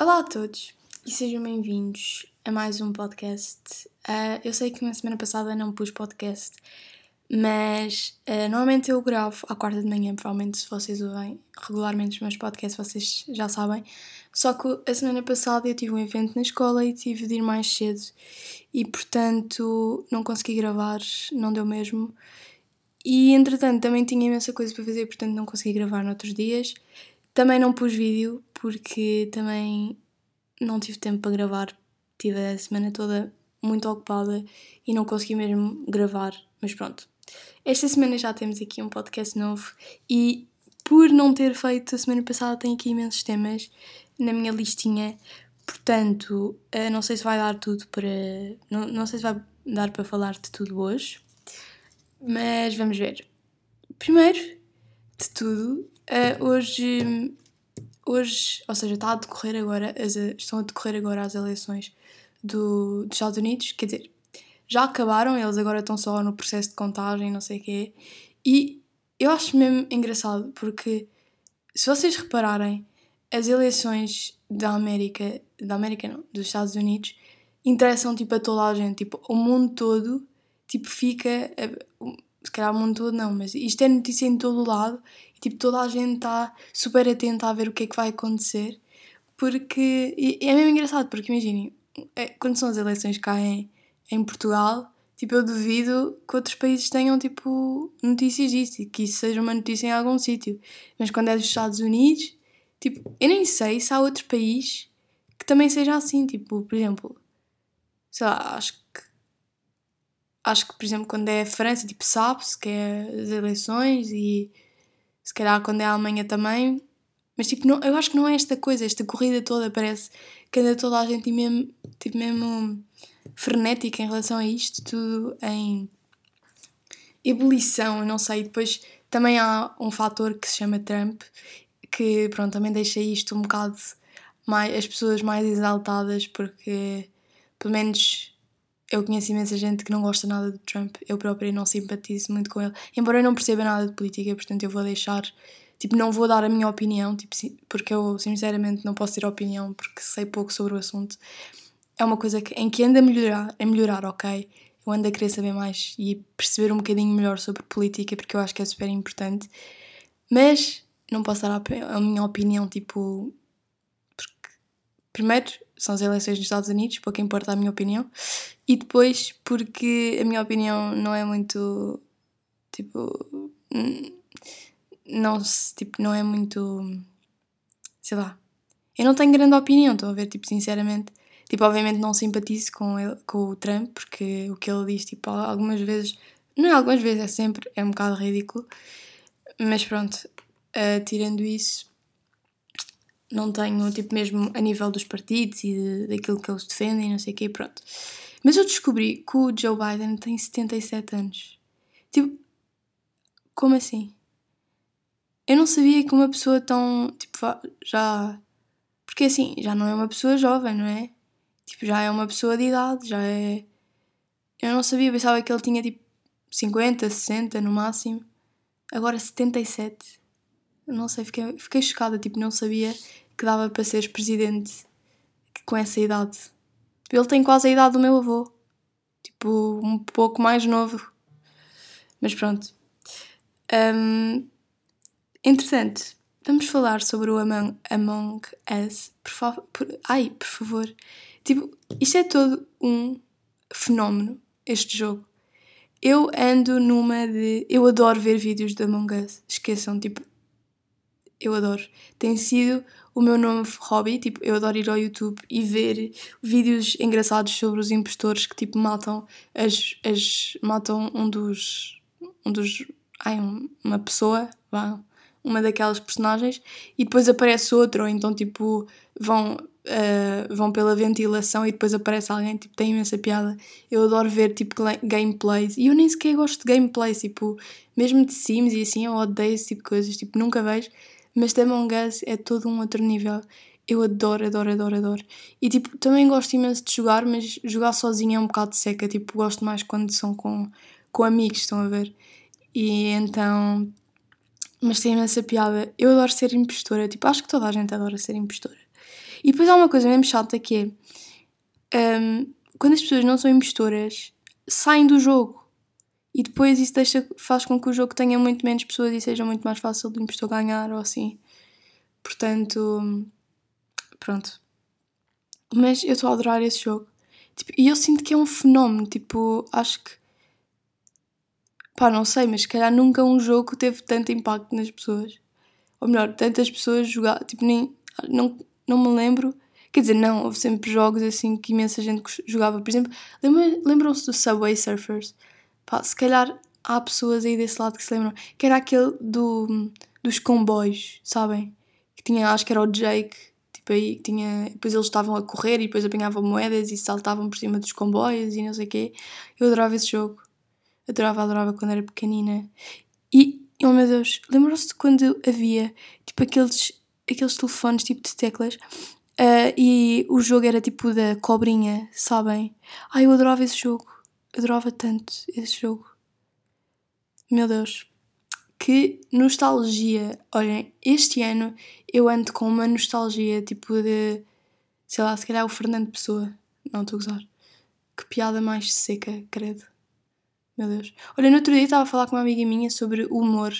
Olá a todos e sejam bem-vindos a mais um podcast. Uh, eu sei que na semana passada não pus podcast, mas uh, normalmente eu gravo à quarta de manhã, provavelmente se vocês ouvem regularmente os meus podcasts, vocês já sabem. Só que a semana passada eu tive um evento na escola e tive de ir mais cedo e, portanto, não consegui gravar, não deu mesmo. E entretanto também tinha imensa coisa para fazer, portanto não consegui gravar noutros dias. Também não pus vídeo porque também não tive tempo para gravar. Tive a semana toda muito ocupada e não consegui mesmo gravar, mas pronto. Esta semana já temos aqui um podcast novo e por não ter feito a semana passada tenho aqui imensos temas na minha listinha. Portanto, eh, não sei se vai dar tudo para. Não, não sei se vai dar para falar de tudo hoje, mas vamos ver. Primeiro de tudo, Uh, hoje, hoje, ou seja, está a decorrer agora, as, estão a decorrer agora as eleições do, dos Estados Unidos, quer dizer, já acabaram, eles agora estão só no processo de contagem, não sei o quê, e eu acho mesmo engraçado, porque se vocês repararem, as eleições da América, da América não, dos Estados Unidos, interessam tipo a toda a gente, tipo, o mundo todo, tipo, fica, se calhar o mundo todo não, mas isto é notícia em todo o lado Tipo, toda a gente está super atenta a ver o que é que vai acontecer. Porque. E é mesmo engraçado, porque imaginem, é, quando são as eleições cá em, em Portugal, tipo, eu duvido que outros países tenham, tipo, notícias disso e que isso seja uma notícia em algum sítio. Mas quando é dos Estados Unidos, tipo, eu nem sei se há outro país que também seja assim. Tipo, por exemplo, sei lá, acho que. Acho que, por exemplo, quando é a França, tipo, sabe-se que é as eleições e se calhar quando é a Alemanha também. Mas tipo, não, eu acho que não é esta coisa, esta corrida toda, parece que anda toda a gente mesmo, tipo, mesmo frenética em relação a isto, tudo em ebulição, não sei. Depois também há um fator que se chama Trump, que pronto, também deixa isto um bocado mais, as pessoas mais exaltadas, porque pelo menos eu conheço imensa gente que não gosta nada do Trump, eu própria não simpatizo muito com ele, embora eu não perceba nada de política, portanto eu vou deixar, tipo, não vou dar a minha opinião, tipo, porque eu sinceramente não posso ter opinião porque sei pouco sobre o assunto. É uma coisa que, em que anda a melhorar, a melhorar, ok? Eu ando a querer saber mais e perceber um bocadinho melhor sobre política porque eu acho que é super importante, mas não posso dar a, a minha opinião, tipo, porque, primeiro, são as eleições dos Estados Unidos, pouco importa a minha opinião, e depois porque a minha opinião não é muito tipo não tipo não é muito sei lá. Eu não tenho grande opinião estou a ver tipo sinceramente. Tipo obviamente não simpatizo com ele com o Trump porque o que ele diz tipo algumas vezes não é algumas vezes é sempre é um bocado ridículo. Mas pronto uh, tirando isso não tenho, tipo, mesmo a nível dos partidos e de, daquilo que eles defendem, não sei o quê, pronto. Mas eu descobri que o Joe Biden tem 77 anos. Tipo, como assim? Eu não sabia que uma pessoa tão, tipo, já... Porque assim, já não é uma pessoa jovem, não é? Tipo, já é uma pessoa de idade, já é... Eu não sabia, pensava que ele tinha, tipo, 50, 60 no máximo. Agora 77. Não sei, fiquei, fiquei chocada, tipo, não sabia que dava para seres presidente com essa idade. Tipo, ele tem quase a idade do meu avô. Tipo, um pouco mais novo. Mas pronto. Um, entretanto, vamos falar sobre o Among, Among Us. Por favor. Ai, por favor. Tipo, isto é todo um fenómeno, este jogo. Eu ando numa de. Eu adoro ver vídeos de Among Us. Esqueçam, tipo. Eu adoro. Tem sido o meu novo hobby, tipo, eu adoro ir ao YouTube e ver vídeos engraçados sobre os impostores que, tipo, matam as, as matam um dos, um dos, ai, uma pessoa, vá, uma daquelas personagens e depois aparece outro, ou então, tipo, vão, uh, vão pela ventilação e depois aparece alguém, tipo, tem imensa piada. Eu adoro ver, tipo, gameplays e eu nem sequer gosto de gameplays, tipo, mesmo de Sims e assim, eu odeio esse tipo de coisas, tipo, nunca vejo mas The Among Us é todo um outro nível. Eu adoro, adoro, adoro, adoro. E tipo, também gosto imenso de jogar, mas jogar sozinha é um bocado seca. Tipo, gosto mais quando são com, com amigos, estão a ver? E então. Mas tem imensa piada. Eu adoro ser impostora. Tipo, acho que toda a gente adora ser impostora. E depois há uma coisa mesmo chata que é um, quando as pessoas não são impostoras, saem do jogo. E depois isso deixa, faz com que o jogo tenha muito menos pessoas e seja muito mais fácil do impostor ganhar ou assim. Portanto, pronto. Mas eu estou a adorar esse jogo. Tipo, e eu sinto que é um fenómeno. Tipo, acho que. Pá, não sei, mas se calhar nunca um jogo teve tanto impacto nas pessoas. Ou melhor, tantas pessoas jogar. Tipo, nem. Não, não me lembro. Quer dizer, não, houve sempre jogos assim que imensa gente jogava. Por exemplo, lembram-se do Subway Surfers? Pá, se calhar há pessoas aí desse lado que se lembram. Que era aquele do, dos comboios, sabem? Que tinha, acho que era o Jake Tipo, aí tinha. Depois eles estavam a correr e depois apanhavam moedas e saltavam por cima dos comboios e não sei o quê. Eu adorava esse jogo. Adorava, adorava quando era pequenina. E, oh meu Deus, lembram-se de quando havia tipo aqueles, aqueles telefones tipo de teclas uh, e o jogo era tipo da cobrinha, sabem? Ai, eu adorava esse jogo. Adorava tanto esse jogo. Meu Deus. Que nostalgia. Olhem, este ano eu ando com uma nostalgia tipo de. Sei lá, se calhar o Fernando Pessoa. Não estou a gozar. Que piada mais seca, credo. Meu Deus. Olha, no outro dia estava a falar com uma amiga minha sobre o humor.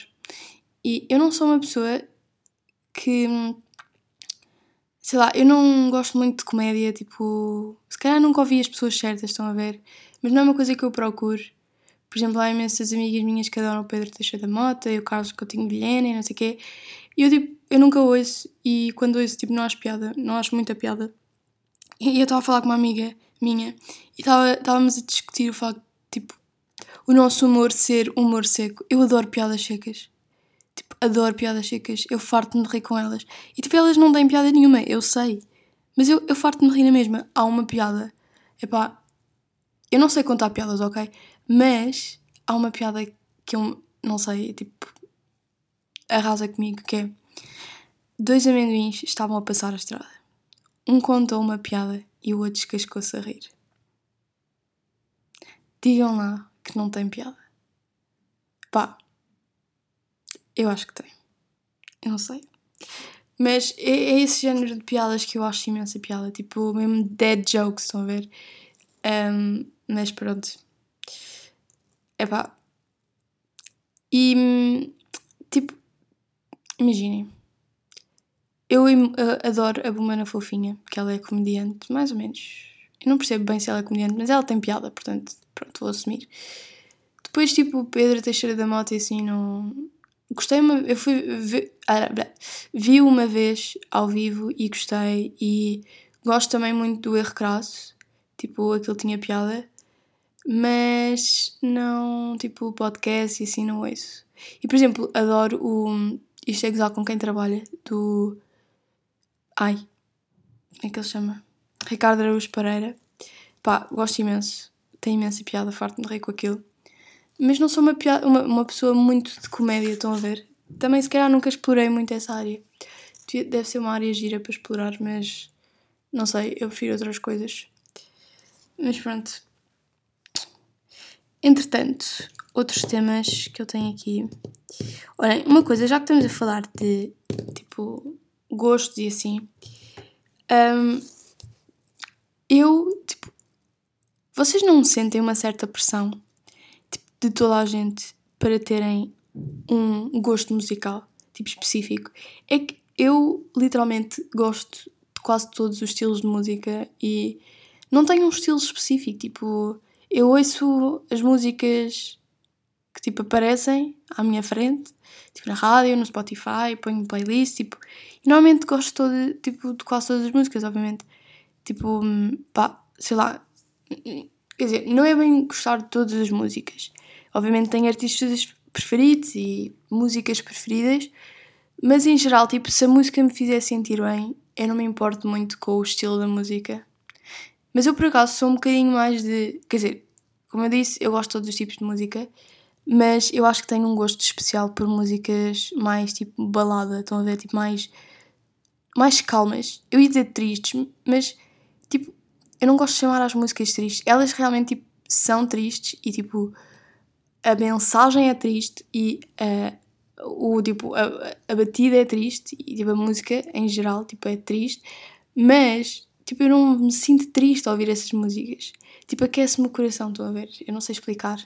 E eu não sou uma pessoa que. Sei lá, eu não gosto muito de comédia, tipo. Se calhar nunca ouvi as pessoas certas, estão a ver? Mas não é uma coisa que eu procuro. Por exemplo, há imensas amigas minhas que adoram o Pedro Teixeira da Mota e o Carlos Coutinho Vilhena e não sei o quê. E eu, tipo, eu nunca ouço e quando ouço, tipo, não acho piada, não acho muita piada. E eu estava a falar com uma amiga minha e estávamos a discutir o facto, tipo, o nosso humor ser humor seco. Eu adoro piadas secas. Tipo, adoro piadas secas. Eu farto-me de rir com elas. E, tipo, elas não têm piada nenhuma, eu sei. Mas eu, eu farto-me de rir na mesma. Há uma piada. Epá, eu não sei contar piadas, ok? Mas há uma piada que eu não sei, tipo, arrasa comigo, que é dois amendoins estavam a passar a estrada. Um contou uma piada e o outro descascou-se a rir. Digam lá que não tem piada. Pá, eu acho que tem. Eu não sei. Mas é, é, esse género de piadas que eu acho imensa piada. Tipo, mesmo dead jokes, estão a ver? Um, mas pronto. Epá. E tipo, imaginem. Eu adoro a Bumana Fofinha, que ela é comediante, mais ou menos. Eu não percebo bem se ela é comediante, mas ela tem piada, portanto, pronto, vou assumir. Depois, tipo, Pedro Teixeira da Mota assim, não. Gostei uma. Eu fui. Vi, ah, vi uma vez ao vivo e gostei. E gosto também muito do Erro Crasso, tipo, aquele tinha piada mas não, tipo, podcast e assim não ouço. E, por exemplo, adoro o. Isto é gozar com quem trabalha, do. Ai, como é que ele chama? Ricardo Araújo Pereira. Pá, gosto imenso. Tem imensa piada, farto-me rir com aquilo. Mas não sou uma, piada, uma, uma pessoa muito de comédia, estão a ver? Também, se calhar, nunca explorei muito essa área. Deve ser uma área gira para explorar, mas não sei, eu prefiro outras coisas. Mas pronto, Entretanto, outros temas que eu tenho aqui. Olhem, uma coisa, já que estamos a falar de tipo gostos e assim, um, eu tipo, vocês não sentem uma certa pressão tipo, de toda a gente para terem um gosto musical tipo específico? É que eu literalmente gosto de quase todos os estilos de música e não tenho um estilo específico, tipo eu ouço as músicas que tipo aparecem à minha frente, tipo na rádio, no Spotify, ponho playlist, tipo, e normalmente gosto todo, tipo, de quase todas as músicas, obviamente. Tipo, pá, sei lá, quer dizer, não é bem gostar de todas as músicas. Obviamente tenho artistas preferidos e músicas preferidas, mas em geral, tipo, se a música me fizer sentir bem, eu não me importo muito com o estilo da música. Mas eu por acaso sou um bocadinho mais de. Quer dizer, como eu disse, eu gosto de todos os tipos de música, mas eu acho que tenho um gosto especial por músicas mais tipo balada, estão a ver? Tipo mais. mais calmas. Eu ia dizer tristes, mas tipo, eu não gosto de chamar as músicas tristes. Elas realmente tipo, são tristes e tipo. a mensagem é triste e o, tipo, a, a batida é triste e tipo, a música em geral tipo, é triste Mas, tipo, eu não me sinto triste ao ouvir essas músicas. Tipo, aquece-me o coração, estão a ver? Eu não sei explicar.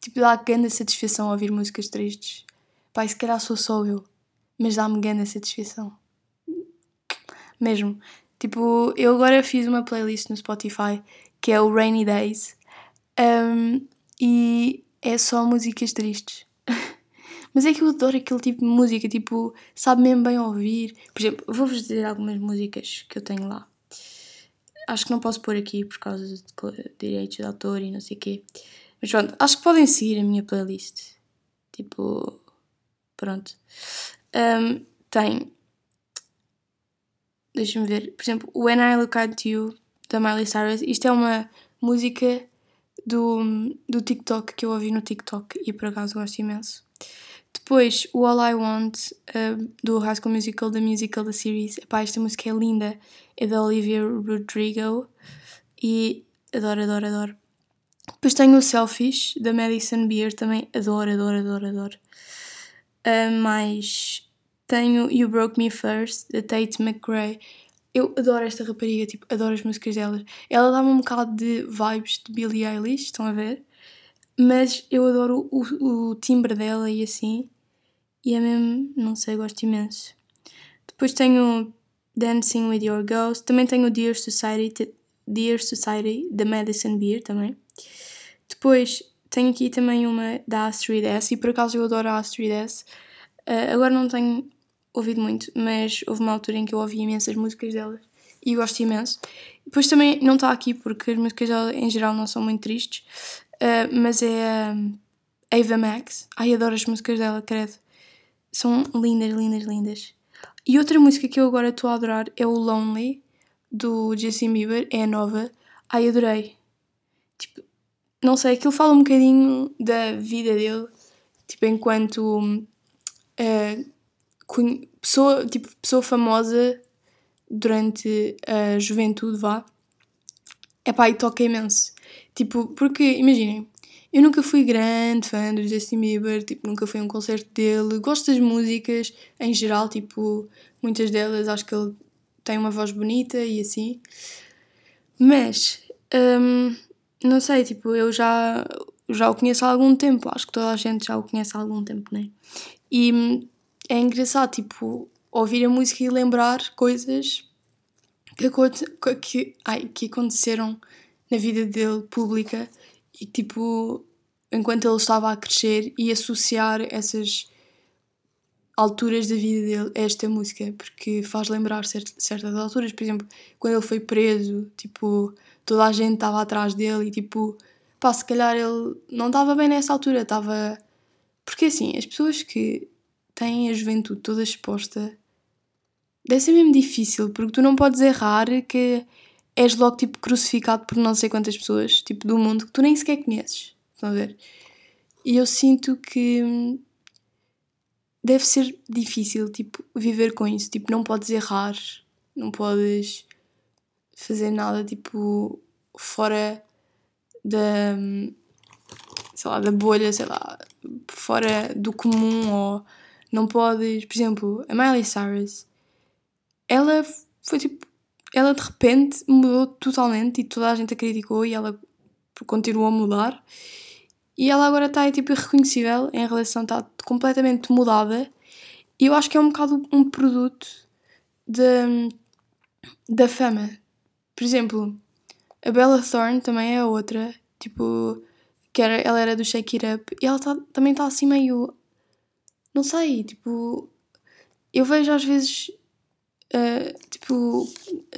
Tipo, dá grande satisfação ouvir músicas tristes. Pai, se calhar sou só eu, mas dá-me grande satisfação. Mesmo. Tipo, eu agora fiz uma playlist no Spotify que é o Rainy Days um, e é só músicas tristes. Mas é que eu adoro aquele tipo de música, tipo, sabe mesmo bem ouvir. Por exemplo, vou-vos dizer algumas músicas que eu tenho lá. Acho que não posso pôr aqui por causa de direitos de autor e não sei o quê. Mas pronto, acho que podem seguir a minha playlist. Tipo, pronto. Um, tem. Deixa-me ver. Por exemplo, When I Look at You, da Miley Cyrus. Isto é uma música do, do TikTok que eu ouvi no TikTok e por acaso gosto imenso. Depois, o All I Want, uh, do High School Musical, da musical da series. Epá, esta música é linda. É da Olivia Rodrigo. E adoro, adoro, adoro. Depois tenho o Selfish, da Madison Beer. Também adoro, adoro, adoro, adoro. Uh, mais tenho You Broke Me First, da Tate McRae. Eu adoro esta rapariga, tipo, adoro as músicas dela. Ela dá-me um bocado de vibes de Billie Eilish, estão a ver? Mas eu adoro o, o timbre dela e assim. E é mesmo, não sei, gosto imenso. Depois tenho Dancing with Your Ghost. Também tenho Dear Society, Dear Society da Madison Beer também. Depois tenho aqui também uma da Astrid S. E por acaso eu adoro a Astrid S. Uh, agora não tenho ouvido muito, mas houve uma altura em que eu ouvi imensas músicas dela e gosto imenso. Depois também não está aqui porque as músicas dela em geral não são muito tristes, Uh, mas é um, Ava Max. Ai, adoro as músicas dela, credo. São lindas, lindas, lindas. E outra música que eu agora estou a adorar é o Lonely, do Justin Bieber. É a nova. Ai, adorei. Tipo, não sei, aquilo fala um bocadinho da vida dele. Tipo, enquanto uh, pessoa, tipo, pessoa famosa durante a juventude, vá. Epá, e toca imenso. Tipo, porque, imaginem, eu nunca fui grande fã do Justin Bieber, tipo, nunca fui a um concerto dele. Gosto das músicas em geral, tipo, muitas delas acho que ele tem uma voz bonita e assim. Mas, hum, não sei, tipo, eu já, já o conheço há algum tempo, acho que toda a gente já o conhece há algum tempo, né? E é engraçado, tipo, ouvir a música e lembrar coisas que, que, ai, que aconteceram na vida dele pública e tipo enquanto ele estava a crescer e associar essas alturas da vida dele a esta música porque faz lembrar certas alturas. Por exemplo quando ele foi preso tipo toda a gente estava atrás dele e tipo pá, se calhar ele não estava bem nessa altura estava porque assim as pessoas que têm a juventude toda exposta deve ser mesmo difícil porque tu não podes errar que és logo tipo crucificado por não sei quantas pessoas, tipo do mundo, que tu nem sequer conheces. Estão a ver? E eu sinto que hum, deve ser difícil, tipo, viver com isso. Tipo, não podes errar, não podes fazer nada, tipo, fora da, hum, sei lá, da bolha, sei lá, fora do comum ou não podes, por exemplo, a Miley Cyrus, ela foi tipo ela de repente mudou totalmente e toda a gente a criticou e ela continuou a mudar. E ela agora está tipo irreconhecível em relação, está completamente mudada. E eu acho que é um bocado um produto de, da fama. Por exemplo, a Bella Thorne também é outra, tipo, que era, ela era do Shake It Up e ela tá, também está assim meio. Não sei, tipo. Eu vejo às vezes uh, tipo,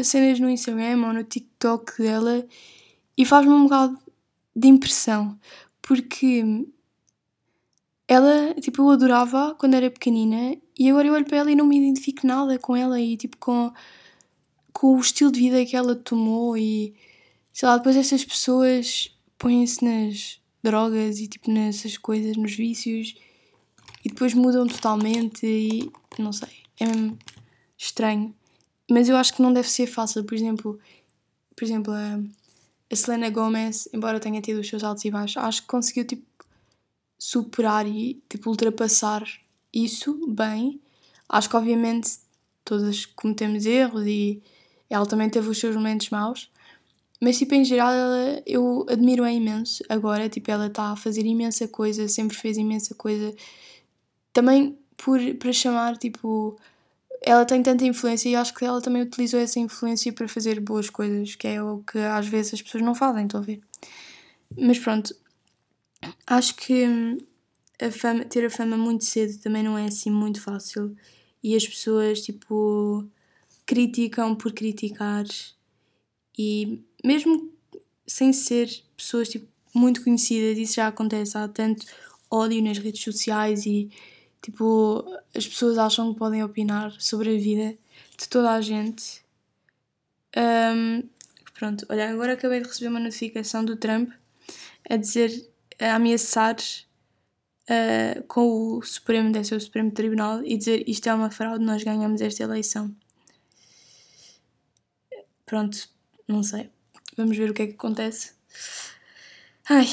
cenas no Instagram ou no TikTok dela e faz-me um bocado de impressão, porque ela, tipo, eu adorava quando era pequenina e agora eu olho para ela e não me identifico nada com ela e, tipo, com, com o estilo de vida que ela tomou e, sei lá, depois essas pessoas põem-se nas drogas e, tipo, nessas coisas, nos vícios e depois mudam totalmente e, não sei, é mesmo estranho. Mas eu acho que não deve ser fácil. Por exemplo, por exemplo a, Selena Gomez, embora tenha tido os seus altos e baixos, acho que conseguiu tipo, superar e tipo, ultrapassar isso bem. Acho que obviamente todas cometemos erros e ela também teve os seus momentos maus, mas tipo, em geral, ela, eu admiro-a imenso agora, tipo, ela está a fazer imensa coisa, sempre fez imensa coisa, também por, para chamar, tipo, ela tem tanta influência e acho que ela também utilizou essa influência para fazer boas coisas, que é o que às vezes as pessoas não fazem, estão a ver? Mas pronto, acho que hum, a fama, ter a fama muito cedo também não é assim muito fácil e as pessoas tipo criticam por criticar e mesmo sem ser pessoas tipo, muito conhecidas, isso já acontece, há tanto ódio nas redes sociais e tipo as pessoas acham que podem opinar sobre a vida de toda a gente. Um, pronto, olha, agora acabei de receber uma notificação do Trump a dizer, a ameaçar uh, com o Supremo, deve ser o Supremo Tribunal, e dizer isto é uma fraude, nós ganhamos esta eleição. Pronto, não sei. Vamos ver o que é que acontece. Ai,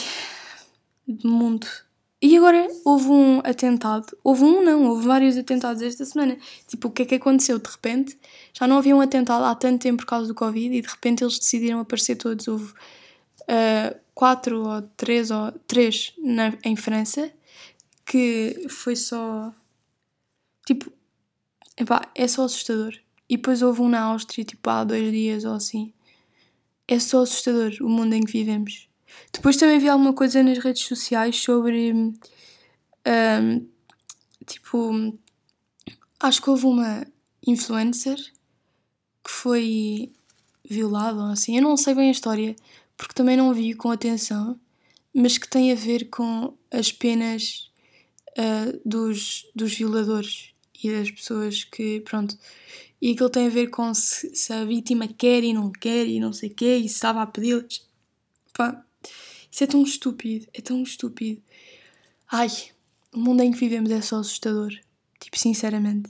mundo. E agora houve um atentado. Houve um, não, houve vários atentados esta semana. Tipo, o que é que aconteceu? De repente, já não havia um atentado há tanto tempo por causa do Covid e de repente eles decidiram aparecer todos. Houve uh, quatro ou três ou três na, em França que foi só. Tipo, epá, é só assustador. E depois houve um na Áustria, tipo, há dois dias ou assim. É só assustador o mundo em que vivemos. Depois também vi alguma coisa nas redes sociais sobre. Um, tipo. Acho que houve uma influencer que foi violada ou assim. Eu não sei bem a história, porque também não vi com atenção, mas que tem a ver com as penas uh, dos, dos violadores e das pessoas que, pronto. E aquilo tem a ver com se, se a vítima quer e não quer e não sei o quê, e se estava a pedir. Pá, isso é tão estúpido, é tão estúpido. Ai, o mundo em que vivemos é só assustador. Tipo, sinceramente.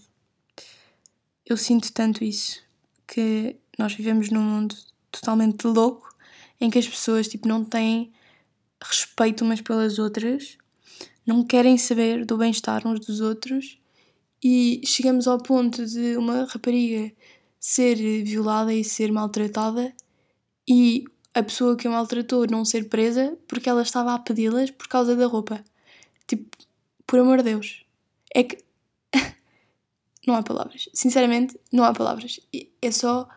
Eu sinto tanto isso. Que nós vivemos num mundo totalmente louco em que as pessoas tipo, não têm respeito umas pelas outras não querem saber do bem-estar uns dos outros e chegamos ao ponto de uma rapariga ser violada e ser maltratada e a pessoa que a maltratou não ser presa porque ela estava a pedi-las por causa da roupa. Tipo, por amor de Deus. É que. não há palavras. Sinceramente, não há palavras. É só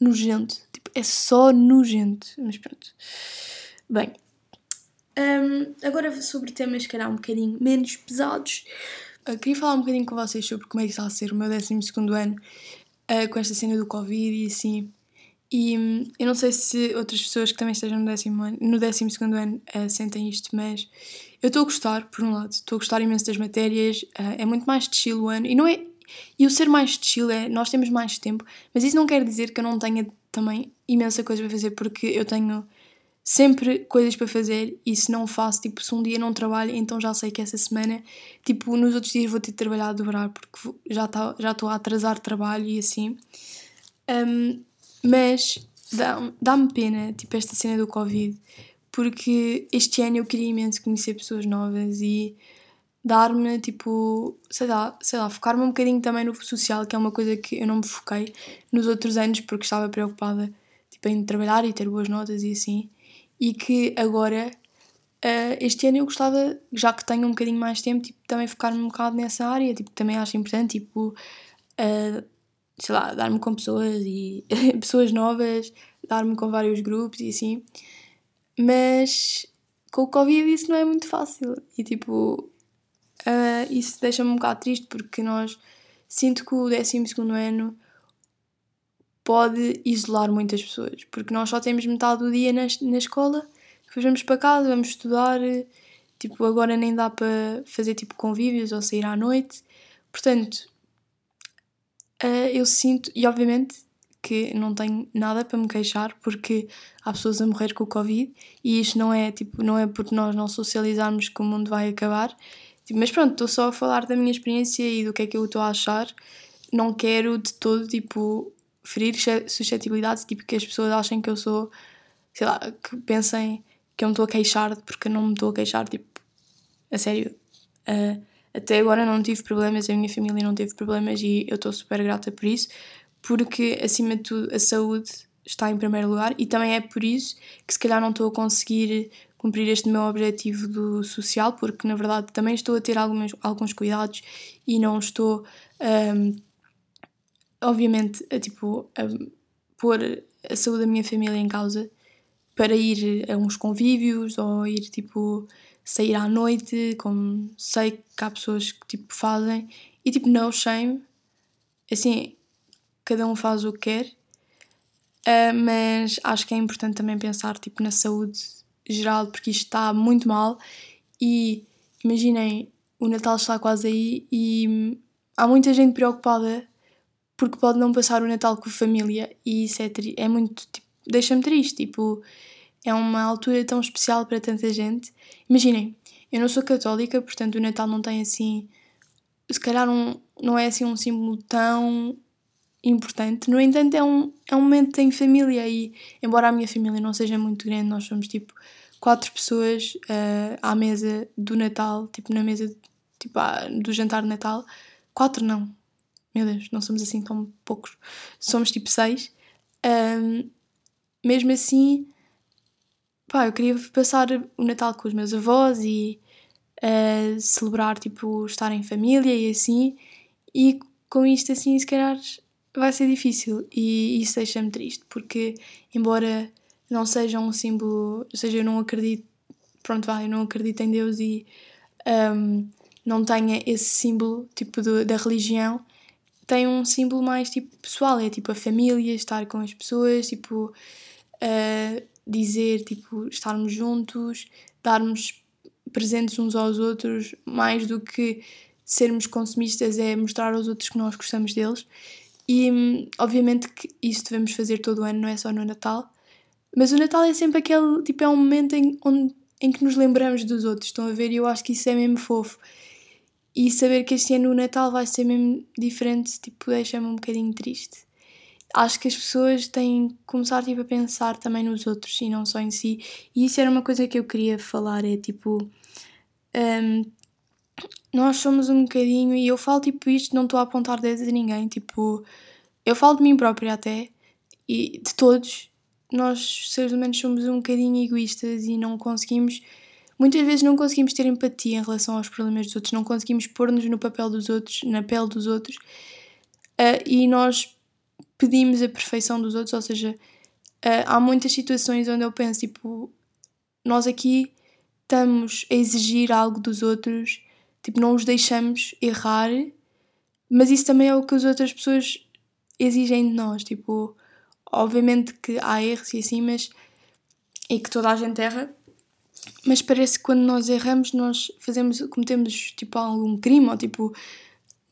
nojento. Tipo, é só nojento. Mas pronto. Bem, um, agora sobre temas, que calhar, um bocadinho menos pesados. Queria falar um bocadinho com vocês sobre como é que está a ser o meu 12 ano uh, com esta cena do Covid e assim. E eu não sei se outras pessoas que também estejam no décimo, ano, no décimo segundo ano uh, sentem isto, mas eu estou a gostar, por um lado, estou a gostar imenso das matérias, uh, é muito mais chill o ano, e não é. E o ser mais chill é. Nós temos mais tempo, mas isso não quer dizer que eu não tenha também imensa coisa para fazer, porque eu tenho sempre coisas para fazer e se não faço, tipo, se um dia não trabalho, então já sei que essa semana, tipo, nos outros dias vou ter de trabalhar a dobrar porque já estou já a atrasar trabalho e assim. Um, mas dá-me dá pena, tipo, esta cena do Covid, porque este ano eu queria imenso conhecer pessoas novas e dar-me, tipo, sei lá, sei lá, focar-me um bocadinho também no social, que é uma coisa que eu não me foquei nos outros anos porque estava preocupada, tipo, em trabalhar e ter boas notas e assim e que agora, uh, este ano eu gostava, já que tenho um bocadinho mais tempo, tipo, também focar-me um bocado nessa área, tipo, também acho importante, tipo, uh, sei lá, dar-me com pessoas e pessoas novas, dar-me com vários grupos e assim, mas com o Covid isso não é muito fácil e tipo, uh, isso deixa-me um bocado triste porque nós sinto que o 12 ano pode isolar muitas pessoas, porque nós só temos metade do dia na, na escola, depois vamos para casa, vamos estudar, tipo, agora nem dá para fazer tipo convívios ou sair à noite. Portanto, uh, eu sinto, e obviamente que não tenho nada para me queixar porque há pessoas a morrer com o Covid e isto não é tipo, não é porque nós não socializarmos que o mundo vai acabar. Tipo, mas pronto, estou só a falar da minha experiência e do que é que eu estou a achar. Não quero de todo tipo ferir suscetibilidades, tipo que as pessoas achem que eu sou, sei lá, que pensem que eu me estou a queixar porque eu não me estou a queixar, tipo, a sério. Uh, até agora não tive problemas, a minha família não teve problemas e eu estou super grata por isso, porque acima de tudo a saúde está em primeiro lugar e também é por isso que se calhar não estou a conseguir cumprir este meu objetivo do social, porque na verdade também estou a ter alguns, alguns cuidados e não estou, um, obviamente, a, tipo, a pôr a saúde da minha família em causa para ir a uns convívios ou ir tipo sair à noite, como sei que há pessoas que tipo fazem. E tipo no shame, assim cada um faz o que quer, uh, mas acho que é importante também pensar tipo na saúde geral porque isto está muito mal. E imaginem o Natal está quase aí e há muita gente preocupada porque pode não passar o Natal com a família. E isso é, é muito tipo, deixa-me triste tipo é uma altura tão especial para tanta gente. Imaginem, eu não sou católica, portanto o Natal não tem assim. Se calhar um, não é assim um símbolo tão importante. No entanto, é um, é um momento em família e, embora a minha família não seja muito grande, nós somos tipo quatro pessoas uh, à mesa do Natal, tipo na mesa tipo, ah, do jantar de Natal. Quatro não. Meu Deus, não somos assim tão poucos. Somos tipo seis. Um, mesmo assim, pá, eu queria passar o Natal com os meus avós e uh, celebrar, tipo, estar em família e assim, e com isto assim, se calhar vai ser difícil. E isso deixa-me triste, porque embora não seja um símbolo, ou seja, eu não acredito, pronto, vai, eu não acredito em Deus e um, ehm, não tenha esse símbolo, tipo, do, da religião, tem um símbolo mais, tipo, pessoal, é tipo a família, estar com as pessoas, tipo, uh, dizer, tipo, estarmos juntos, darmos presentes uns aos outros, mais do que sermos consumistas, é mostrar aos outros que nós gostamos deles. E obviamente que isso devemos fazer todo o ano, não é só no Natal. Mas o Natal é sempre aquele, tipo, é um momento em, onde, em que nos lembramos dos outros, estão a ver? E eu acho que isso é mesmo fofo. E saber que este ano o Natal vai ser mesmo diferente, tipo, deixa-me um bocadinho triste acho que as pessoas têm que começar tipo, a pensar também nos outros e não só em si. E isso era uma coisa que eu queria falar: é tipo. Um, nós somos um bocadinho, e eu falo tipo isto, não estou a apontar dedos a ninguém, tipo, eu falo de mim própria até, e de todos, nós seres humanos somos um bocadinho egoístas e não conseguimos, muitas vezes não conseguimos ter empatia em relação aos problemas dos outros, não conseguimos pôr-nos no papel dos outros, na pele dos outros, uh, e nós pedimos a perfeição dos outros, ou seja, uh, há muitas situações onde eu penso, tipo, nós aqui estamos a exigir algo dos outros, tipo, não os deixamos errar, mas isso também é o que as outras pessoas exigem de nós, tipo, obviamente que há erros e assim, mas e que toda a gente erra, mas parece que quando nós erramos nós fazemos, cometemos tipo algum crime ou tipo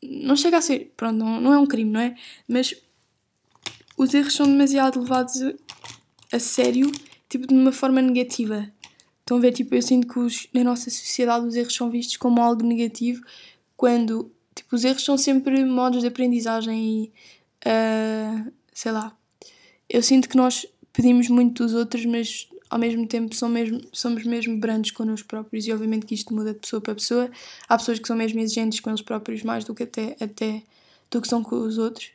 não chega a ser, pronto, não, não é um crime, não é? Mas os erros são demasiado levados a sério, tipo, de uma forma negativa. Estão a ver, tipo, eu sinto que os, na nossa sociedade os erros são vistos como algo negativo, quando, tipo, os erros são sempre modos de aprendizagem e, uh, sei lá, eu sinto que nós pedimos muito dos outros, mas ao mesmo tempo mesmo, somos mesmo brandos connosco próprios e obviamente que isto muda de pessoa para pessoa. Há pessoas que são mesmo exigentes com eles próprios mais do que até, até do que são com os outros.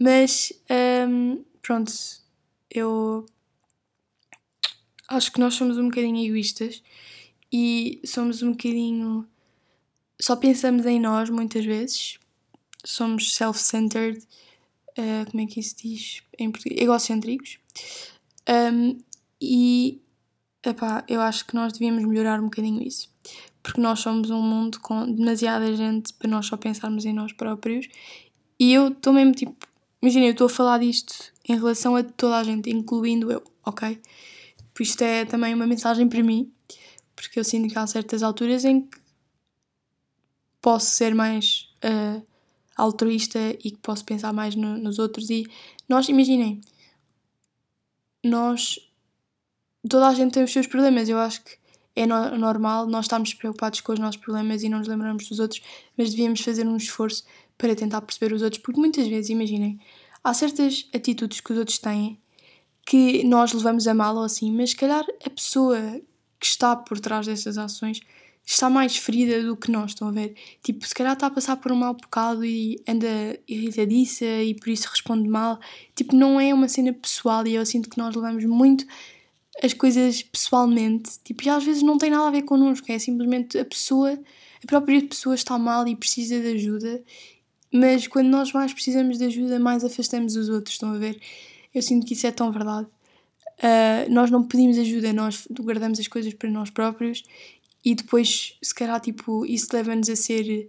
Mas um, pronto, eu acho que nós somos um bocadinho egoístas e somos um bocadinho. Só pensamos em nós muitas vezes. Somos self-centered. Uh, como é que isso diz em português? Egocêntricos. Um, e epá, eu acho que nós devíamos melhorar um bocadinho isso. Porque nós somos um mundo com demasiada gente para nós só pensarmos em nós próprios. E eu estou mesmo tipo Imagina, eu estou a falar disto em relação a toda a gente, incluindo eu, ok? Isto é também uma mensagem para mim, porque eu sinto que há certas alturas em que posso ser mais uh, altruísta e que posso pensar mais no, nos outros. E nós, imaginem, nós. Toda a gente tem os seus problemas, eu acho que é no normal nós estarmos preocupados com os nossos problemas e não nos lembramos dos outros, mas devíamos fazer um esforço para tentar perceber os outros, porque muitas vezes, imaginem, há certas atitudes que os outros têm que nós levamos a mal ou assim, mas se calhar a pessoa que está por trás dessas ações está mais ferida do que nós, estão a ver? Tipo, se calhar está a passar por um mau bocado e anda irritadiça e por isso responde mal. Tipo, não é uma cena pessoal e eu sinto que nós levamos muito as coisas pessoalmente. Tipo, e às vezes não tem nada a ver connosco, é simplesmente a pessoa, a própria pessoa está mal e precisa de ajuda. Mas quando nós mais precisamos de ajuda, mais afastamos os outros, estão a ver? Eu sinto que isso é tão verdade. Uh, nós não pedimos ajuda, nós guardamos as coisas para nós próprios e depois, se calhar, tipo, isso leva-nos a ser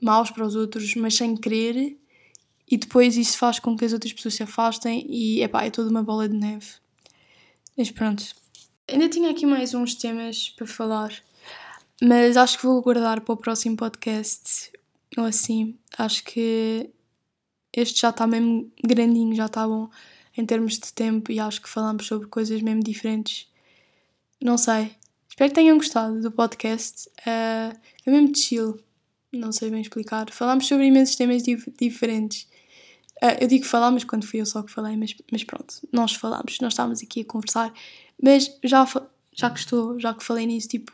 maus para os outros, mas sem querer, e depois isso faz com que as outras pessoas se afastem e epá, é toda uma bola de neve. Mas pronto. Ainda tinha aqui mais uns temas para falar, mas acho que vou guardar para o próximo podcast. Ou assim, acho que este já está mesmo grandinho, já está bom em termos de tempo e acho que falamos sobre coisas mesmo diferentes. Não sei, Espero que tenham gostado do podcast. Uh, é mesmo chill, não sei bem explicar. Falámos sobre imensos temas dif diferentes. Uh, eu digo falámos quando fui eu só que falei, mas, mas pronto, nós falámos, nós estávamos aqui a conversar. Mas já, já que estou, já que falei nisso, tipo,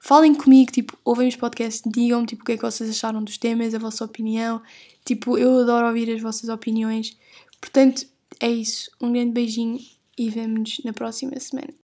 falem comigo, tipo, ouvem os podcasts, digam-me tipo, o que é que vocês acharam dos temas, a vossa opinião. Tipo, eu adoro ouvir as vossas opiniões. Portanto, é isso. Um grande beijinho e vemo-nos na próxima semana.